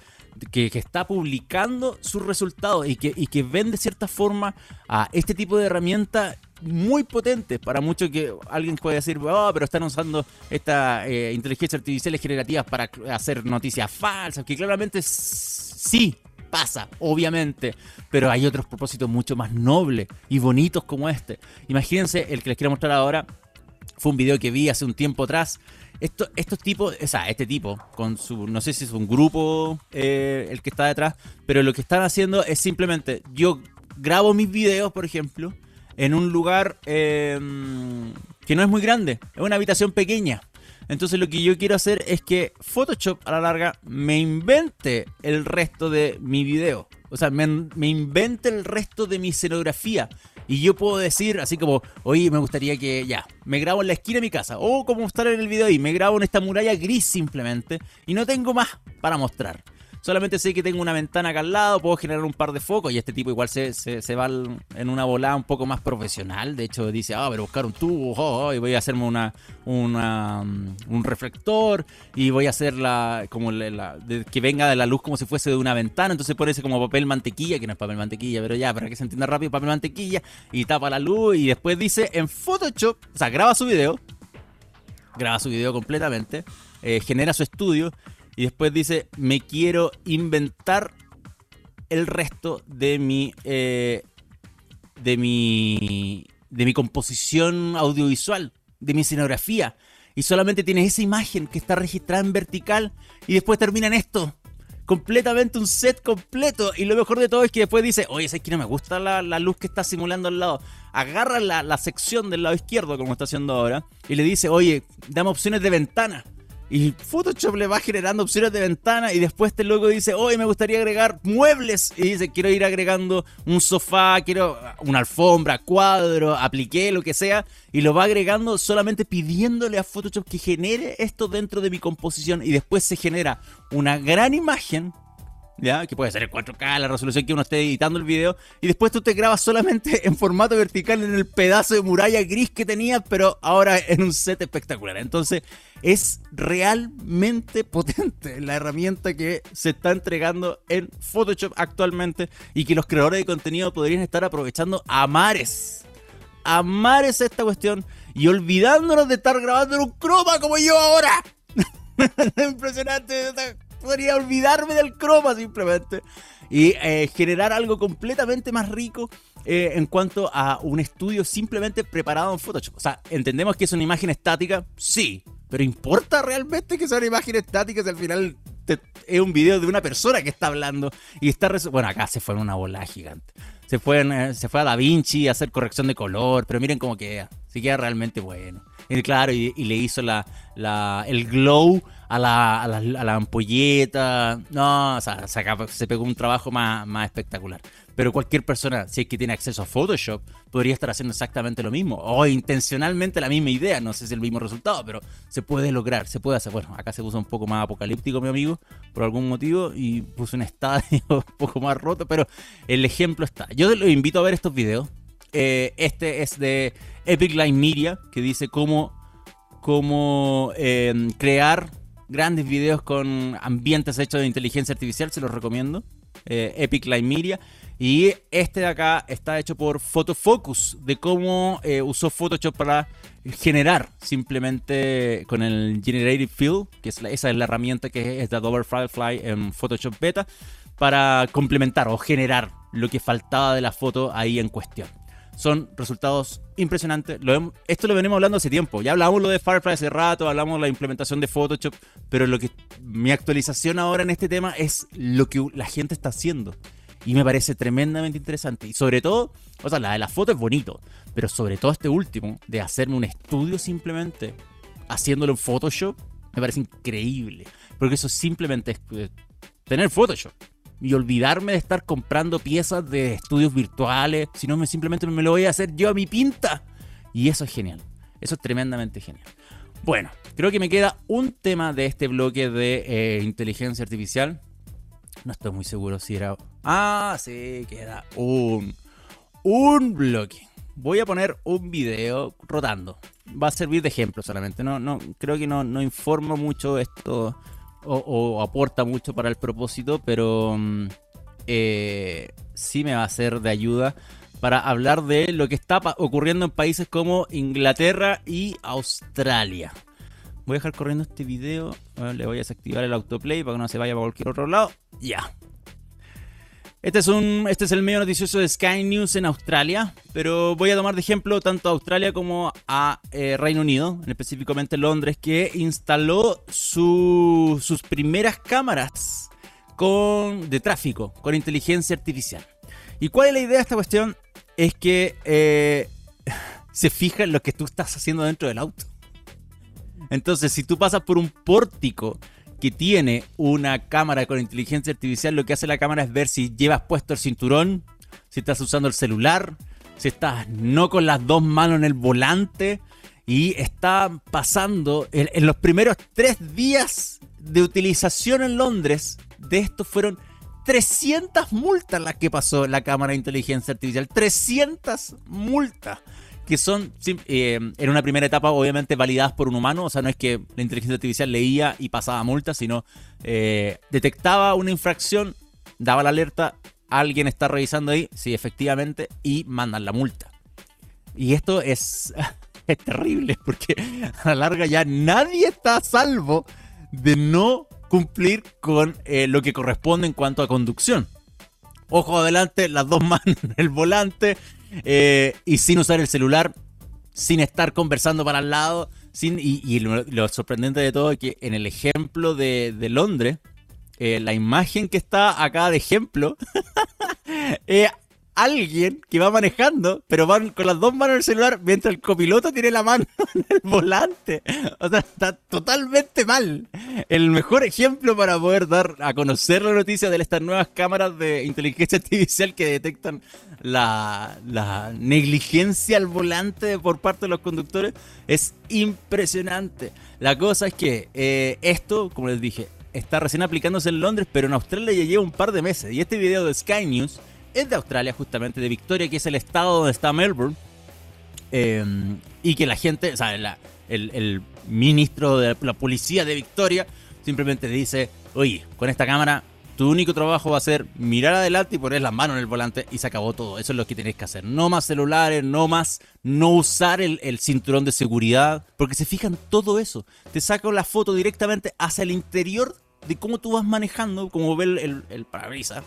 que, está publicando sus resultados y que, y que ven de cierta forma a este tipo de herramientas muy potentes. Para muchos que alguien puede decir, oh, pero están usando esta eh, inteligencia artificial generativas para hacer noticias falsas, que claramente sí pasa, obviamente, pero hay otros propósitos mucho más nobles y bonitos como este. Imagínense el que les quiero mostrar ahora. Fue un video que vi hace un tiempo atrás esto, estos tipos, o sea, este tipo, con su, no sé si es un grupo eh, el que está detrás, pero lo que están haciendo es simplemente, yo grabo mis videos, por ejemplo, en un lugar em, que no es muy grande, es una habitación pequeña. Entonces lo que yo quiero hacer es que Photoshop a la larga me invente el resto de mi video. O sea, me, me invente el resto de mi escenografía. Y yo puedo decir, así como, oye, me gustaría que ya, me grabo en la esquina de mi casa, o como mostrar en el video ahí, me grabo en esta muralla gris simplemente, y no tengo más para mostrar. Solamente sé que tengo una ventana acá al lado, puedo generar un par de focos y este tipo igual se, se, va en una volada un poco más profesional. De hecho dice, ah, pero buscar un tubo oh, oh, y voy a hacerme una, una, mm, un reflector y voy a hacer la, como la, que venga de la luz como si fuese de una ventana. Entonces pone ese como papel mantequilla, que no es papel mantequilla, pero ya, para que se entienda rápido, papel mantequilla y tapa la luz y después dice en Photoshop, o sea, graba su video, graba su video completamente, eh, genera su estudio y después dice, me quiero inventar el resto de mi, eh, de mi, de mi composición audiovisual, de mi escenografía. Y solamente tienes esa imagen que está registrada en vertical y después termina en esto. Completamente un set completo. Y lo mejor de todo es que después dice, oye, es que me gusta la, luz que está simulando al lado. Agarra la, la sección del lado izquierdo, como está haciendo ahora, y le dice, oye, dame opciones de ventana. Y Photoshop le va generando opciones de ventana y después este logo dice, hoy me gustaría agregar muebles. Y dice, quiero ir agregando un sofá, quiero una alfombra, cuadro, apliqué, lo que sea. Y lo va agregando solamente pidiéndole a Photoshop que genere esto dentro de mi composición. Y después se genera una gran imagen ¿ya? Que puede ser en 4K, la resolución que uno esté editando el video, y después tú te grabas solamente en formato vertical en el pedazo de muralla gris que tenías, pero ahora en un set espectacular. Entonces, es realmente potente la herramienta que se está entregando en Photoshop actualmente y que los creadores de contenido podrían estar aprovechando a mares. A mares esta cuestión y olvidándonos de estar grabando en un croma como yo ahora. Impresionante podría olvidarme del croma simplemente y eh, generar algo completamente más rico eh, en cuanto a un estudio simplemente preparado en Photoshop. O sea, entendemos que es una imagen estática, sí, pero ¿importa realmente que sea una imagen estática si al final es un video de una persona que está hablando y está... Bueno, acá se fue en una bola gigante. Se fue, eh, se fue a Da Vinci a hacer corrección de color, pero miren cómo queda. Sí queda realmente bueno. Y claro, y, le hizo la, la, el glow a la, a la, ampolleta. No, o sea, se, pegó un trabajo más, más espectacular. Pero cualquier persona, si es que tiene acceso a Photoshop, podría estar haciendo exactamente lo mismo. O intencionalmente la misma idea. No sé si el mismo resultado, pero se puede lograr, se puede hacer. Bueno, acá se puso un poco más apocalíptico, mi amigo, por algún motivo, y puso un estadio un poco más roto, pero el ejemplo está. Yo los invito a ver estos videos. Eh, este es de Epic Line Media, que dice cómo, cómo eh, crear grandes videos con ambientes hechos de inteligencia artificial, se los recomiendo. Eh, Epic Line Media. Y este de acá está hecho por Photofocus, de cómo eh, usó Photoshop para generar simplemente con el Generated Fill, que es esa es la herramienta que es de Adobe Firefly en Photoshop Beta, para complementar o generar lo que faltaba de la foto ahí en cuestión son resultados impresionantes. esto lo venimos hablando hace tiempo. Ya hablamos lo de Firefly hace rato, hablamos de la implementación de Photoshop, pero lo que mi actualización ahora en este tema es lo que la gente está haciendo. Y me parece tremendamente interesante. Y sobre todo, o sea, la de la foto es bonito, pero sobre todo este último, de hacerme un estudio simplemente haciéndolo en Photoshop, me parece increíble. Porque eso simplemente es eh, tener Photoshop. Y olvidarme de estar comprando piezas de estudios virtuales, sino me, simplemente me lo voy a hacer yo a mi pinta. Y eso es genial. Eso es tremendamente genial. Bueno, creo que me queda un tema de este bloque de eh, inteligencia artificial. No estoy muy seguro si era... Ah, sí, queda un, un bloque. Voy a poner un video rotando. Va a servir de ejemplo solamente. No, no, creo que no, no informa mucho esto o, aporta mucho para el propósito, pero mm, eh, sí me va a ser de ayuda para hablar de lo que está ocurriendo en países como Inglaterra y Australia. Voy a dejar corriendo este video. le voy a desactivar el autoplay para que no se vaya para cualquier otro lado. Ya. Este es, un, este es el medio noticioso de Sky News en Australia, pero voy a tomar de ejemplo tanto a Australia como a eh, Reino Unido, específicamente Londres, que instaló sus primeras cámaras con, de tráfico con inteligencia artificial. ¿Y cuál es la idea de esta cuestión? Es que eh, se fija en lo que tú estás haciendo dentro del auto. Entonces, si tú pasas por un pórtico que tiene una cámara con inteligencia artificial, lo que hace la cámara es ver si llevas puesto el cinturón, si estás usando el celular, si estás no con las dos manos en el volante. Y está pasando en, los primeros tres días de utilización en Londres. De estos fueron 300 multas las que pasó la cámara de inteligencia artificial. 300 multas que son eh, en una primera etapa obviamente validadas por un humano, o sea, no es que la inteligencia artificial leía y pasaba multas, sino eh, detectaba una infracción, daba la alerta, alguien está revisando ahí, sí, efectivamente, y mandan la multa. Y esto es, es terrible, porque a la larga ya nadie está a salvo de no cumplir con eh, lo que corresponde en cuanto a conducción. Ojo adelante, las dos manos en el volante, eh, y sin usar el celular, sin estar conversando para el lado. Sin, y, lo, sorprendente de todo es que en el ejemplo de, Londres, eh, la imagen que está acá de ejemplo, eh, alguien que va manejando, pero van con las dos manos en el celular, mientras el copiloto tiene la mano en el volante. O sea, está totalmente mal. El mejor ejemplo para poder dar a conocer la noticia de estas nuevas cámaras de inteligencia artificial que detectan la, negligencia al volante por parte de los conductores es impresionante. La cosa es que eh, esto, como les dije, está recién aplicándose en Londres, pero en Australia ya lleva un par de meses. Y este video de Sky News es de Australia, justamente, de Victoria, que es el estado donde está Melbourne. Eh, y que la gente, o sea, el, ministro de la policía de Victoria simplemente dice, oye, con esta cámara tu único trabajo va a ser mirar adelante y poner las manos en el volante y se acabó todo. Eso es lo que tenéis que hacer. No más celulares, no más no usar el, cinturón de seguridad, porque se fijan todo eso. Te saca la foto directamente hacia el interior de cómo tú vas manejando, como ve el, el parabrisas,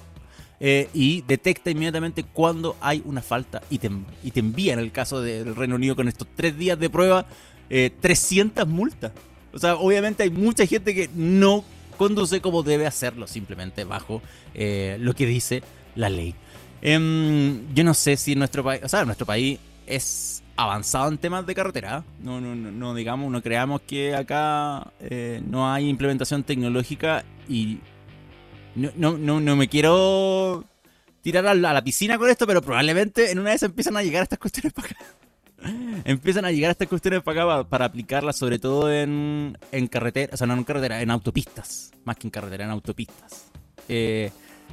eh, y detecta inmediatamente cuando hay una falta y te, y te envía, en el caso del Reino Unido, con estos tres días de prueba, 300 eh, multas. O sea, obviamente hay mucha gente que no conduce como debe hacerlo, simplemente bajo eh, lo que dice la ley. Em, yo no sé si nuestro país, o sea, nuestro país es avanzado en temas de carretera. No, no, no, digamos, no creamos que acá no hay implementación tecnológica y no, no, no, me quiero tirar a la, piscina con esto, pero probablemente en una vez empiezan a llegar estas cuestiones para acá. empiezan a llegar estas cuestiones para acá para, aplicarlas sobre todo en, en carretera, o sea, no en carretera, en autopistas, más que en carretera, en autopistas. Eh,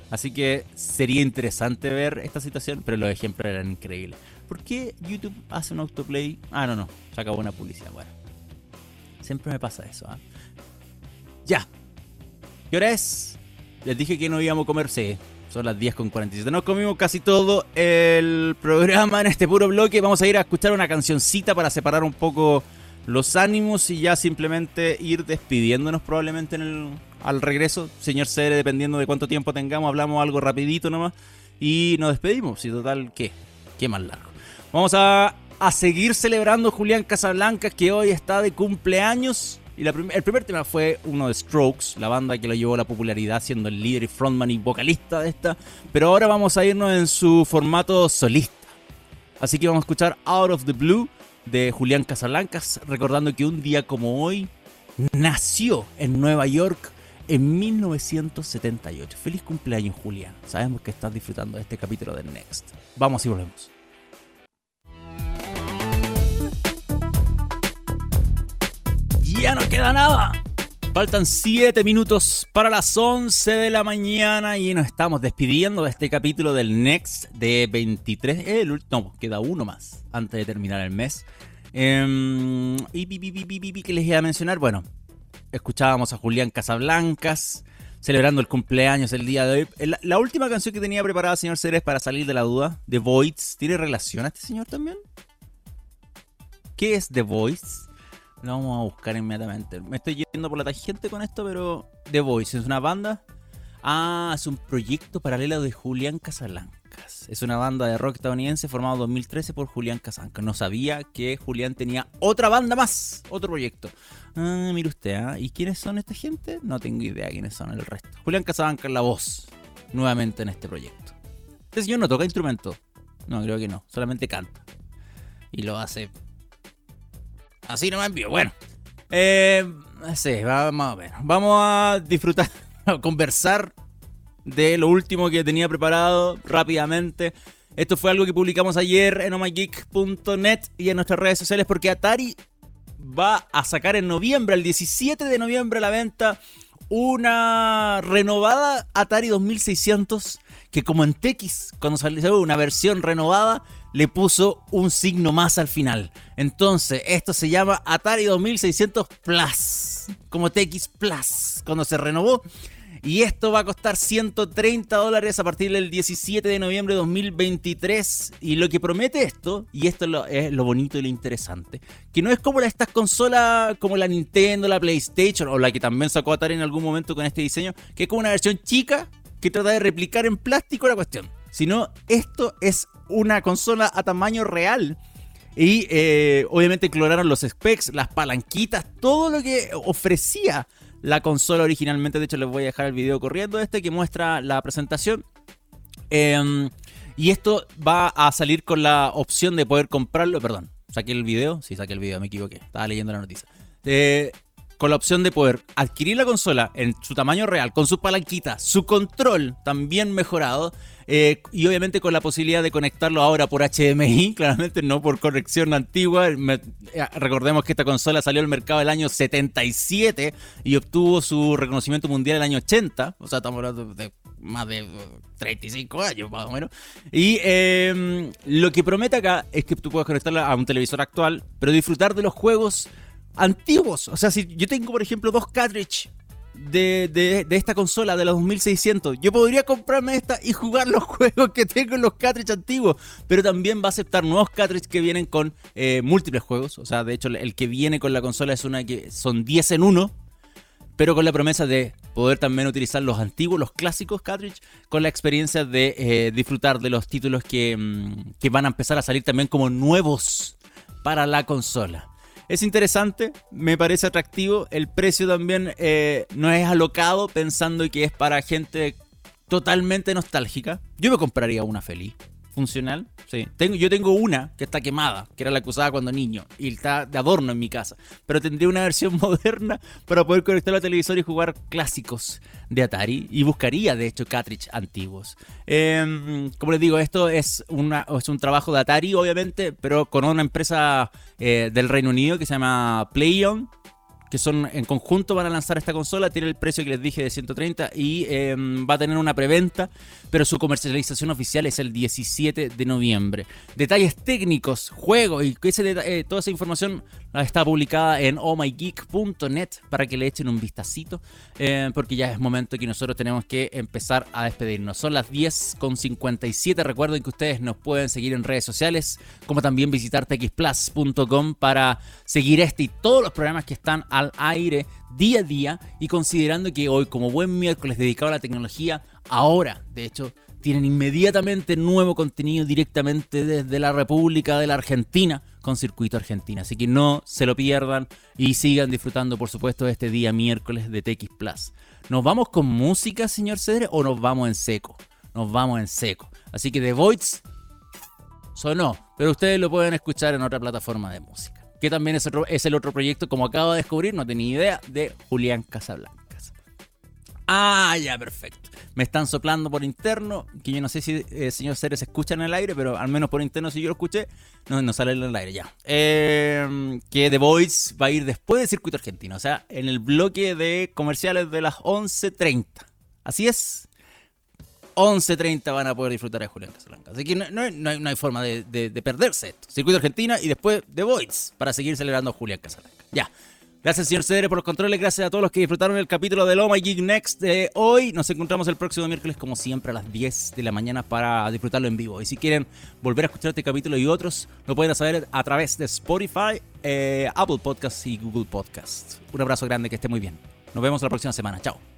así que sería interesante ver esta situación, pero los ejemplos eran increíbles. ¿Por qué YouTube hace un autoplay? Ah, no, no, se acabó una publicidad. Bueno, siempre me pasa eso. ¿ah? Ya. ¿Qué hora es? Les dije que no íbamos a comer, sí. Son las 10 con 47. Nos comimos casi todo el programa en este puro bloque. Vamos a ir a escuchar una cancioncita para separar un poco los ánimos y ya simplemente ir despidiéndonos probablemente en el, al regreso. Señor Cere, dependiendo de cuánto tiempo tengamos, hablamos algo rapidito nomás y nos despedimos. Y total, ¿qué? ¿Qué más largo? Vamos a, a seguir celebrando Julián Casablanca que hoy está de cumpleaños. Y el primer tema fue uno de Strokes, la banda que lo llevó a la popularidad siendo el líder y frontman y vocalista de esta. Pero ahora vamos a irnos en su formato solista. Así que vamos a escuchar Out of the Blue de Julián Casablancas, recordando que un día como hoy nació en Nueva York en 1978. Feliz cumpleaños, Julián. Sabemos que estás disfrutando de este capítulo de Next. Vamos y volvemos. Ya no queda nada. Faltan 7 minutos para las 11 de la mañana y nos estamos despidiendo de este capítulo del Next de 23. El último, queda uno más antes de terminar el mes. Eh, y que les iba a mencionar, bueno, escuchábamos a Julián Casablancas celebrando el cumpleaños el día de hoy. La, la última canción que tenía preparada, señor Ceres, para salir de la duda, The Voids, ¿tiene relación a este señor también? ¿Qué es The Voice? Lo vamos a buscar inmediatamente. Me estoy yendo por la tangente con esto, pero The Voice es una banda. Ah, es un proyecto paralelo de Julián Casablancas. Es una banda de rock estadounidense formada en 2013 por Julián Casablancas. No sabía que Julián tenía otra banda más, otro proyecto. Ah, mire usted, ¿ah? ¿y quiénes son esta gente? No tengo idea quiénes son el resto. Julián Casablancas la voz, nuevamente en este proyecto. Este señor no toca instrumento. No, creo que no, solamente canta. Y lo hace Así no me envío. Bueno. Eh, sí, vamos a ver. Vamos a disfrutar, a conversar de lo último que tenía preparado rápidamente. Esto fue algo que publicamos ayer en omageek.net y en nuestras redes sociales porque Atari va a sacar en noviembre, el 17 de noviembre a la venta, una renovada Atari 2600 que como en TX, cuando salió una versión renovada, le puso un signo más al final. Entonces, esto se llama Atari 2600 Plus, como TX Plus, cuando se renovó. Y esto va a costar 130 dólares a partir del 17 de noviembre de 2023. Y lo que promete esto, y esto es lo, bonito y lo interesante, que no es como estas consolas como la Nintendo, la PlayStation, o la que también sacó Atari en algún momento con este diseño, que es como una versión chica que trata de replicar en plástico la cuestión. Sino esto es una consola a tamaño real. Y eh, obviamente cloraron los specs, las palanquitas, todo lo que ofrecía la consola originalmente. De hecho, les voy a dejar el video corriendo este que muestra la presentación. Em, y esto va a salir con la opción de poder comprarlo. Perdón, saqué el video. Sí, saqué el video, me equivoqué. Estaba leyendo la noticia. Eh, con la opción de poder adquirir la consola en su tamaño real, con su palanquita, su control también mejorado, eh, y obviamente con la posibilidad de conectarlo ahora por HDMI, claramente no por corrección antigua. Eh, recordemos que esta consola salió al mercado el año 77 y obtuvo su reconocimiento mundial el año 80, o sea, estamos hablando de más de 35 años más o menos. Y em, lo que promete acá es que tú puedas conectarla a un televisor actual, pero disfrutar de los juegos antiguos. O sea, si yo tengo, por ejemplo, dos cartridge de, esta consola de los 2600, yo podría comprarme esta y jugar los juegos que tengo en los cartridge antiguos. Pero también va a aceptar nuevos cartridge que vienen con eh, múltiples juegos. O sea, de hecho, el que viene con la consola es una que son 10 en 1. Pero con la promesa de poder también utilizar los antiguos, los clásicos cartridge, con la experiencia de eh, disfrutar de los títulos que, mm, que van a empezar a salir también como nuevos para la consola. Es interesante, me parece atractivo. El precio también eh, no es alocado pensando que es para gente totalmente nostálgica. Yo me compraría una feliz funcional. Sí. Tengo, yo tengo una que está quemada, que era la que usaba cuando niño, y está de adorno en mi casa. Pero tendría una versión moderna para poder conectarlo al televisor y jugar clásicos de Atari. Y buscaría, de hecho, cartridge antiguos. Em, como les digo, esto es un trabajo de Atari, obviamente, pero con una empresa eh, del Reino Unido que se llama PlayOn que son en conjunto van a lanzar esta consola, tiene el precio que les dije de 130 y em, va a tener una preventa, pero su comercialización oficial es el 17 de noviembre. Detalles técnicos, juegos y ese, eh, toda esa información está publicada en ohmygeek.net para que le echen un vistacito, eh, porque ya es momento que nosotros tenemos que empezar a despedirnos. Son las 10.57, recuerden que ustedes nos pueden seguir en redes sociales, como también visitar txplus.com para seguir este y todos los programas que están a al aire día a día y considerando que hoy como buen miércoles dedicado a la tecnología, ahora de hecho tienen inmediatamente nuevo contenido directamente desde la República de la Argentina con Circuito Argentina. Así que no se lo pierdan y sigan disfrutando, por supuesto, este día miércoles de TX Plus. ¿Nos vamos con música, señor Cedre, o nos vamos en seco? Nos vamos en seco. Así que The Voids sonó, pero ustedes lo pueden escuchar en otra plataforma de música que también es, es el otro proyecto, como acabo de descubrir, no tenía idea, de Julián Casablancas. Ah, ya, perfecto. Me están soplando por interno, que yo no sé si eh, señor Ceres escucha en el aire, pero al menos por interno si yo lo escuché, no, no sale en el aire ya. Eh, que The Voice va a ir después del circuito argentino, o sea, en el bloque de comerciales de las 11.30. Así es. 11.30 van a poder disfrutar de Julián Casablanca. Así que no, hay, forma de, de, perderse esto. Circuito Argentina y después The Voice para seguir celebrando a Julián Casablanca. Ya. Gracias, señor Cedere, por los controles. Gracias a todos los que disfrutaron el capítulo de My Geek Next de hoy. Nos encontramos el próximo miércoles, como siempre, a las 10 de la mañana para disfrutarlo en vivo. Y si quieren volver a escuchar este capítulo y otros, lo pueden saber a través de Spotify, eh, Apple Podcasts y Google Podcasts. Un abrazo grande, que esté muy bien. Nos vemos la próxima semana. Chao.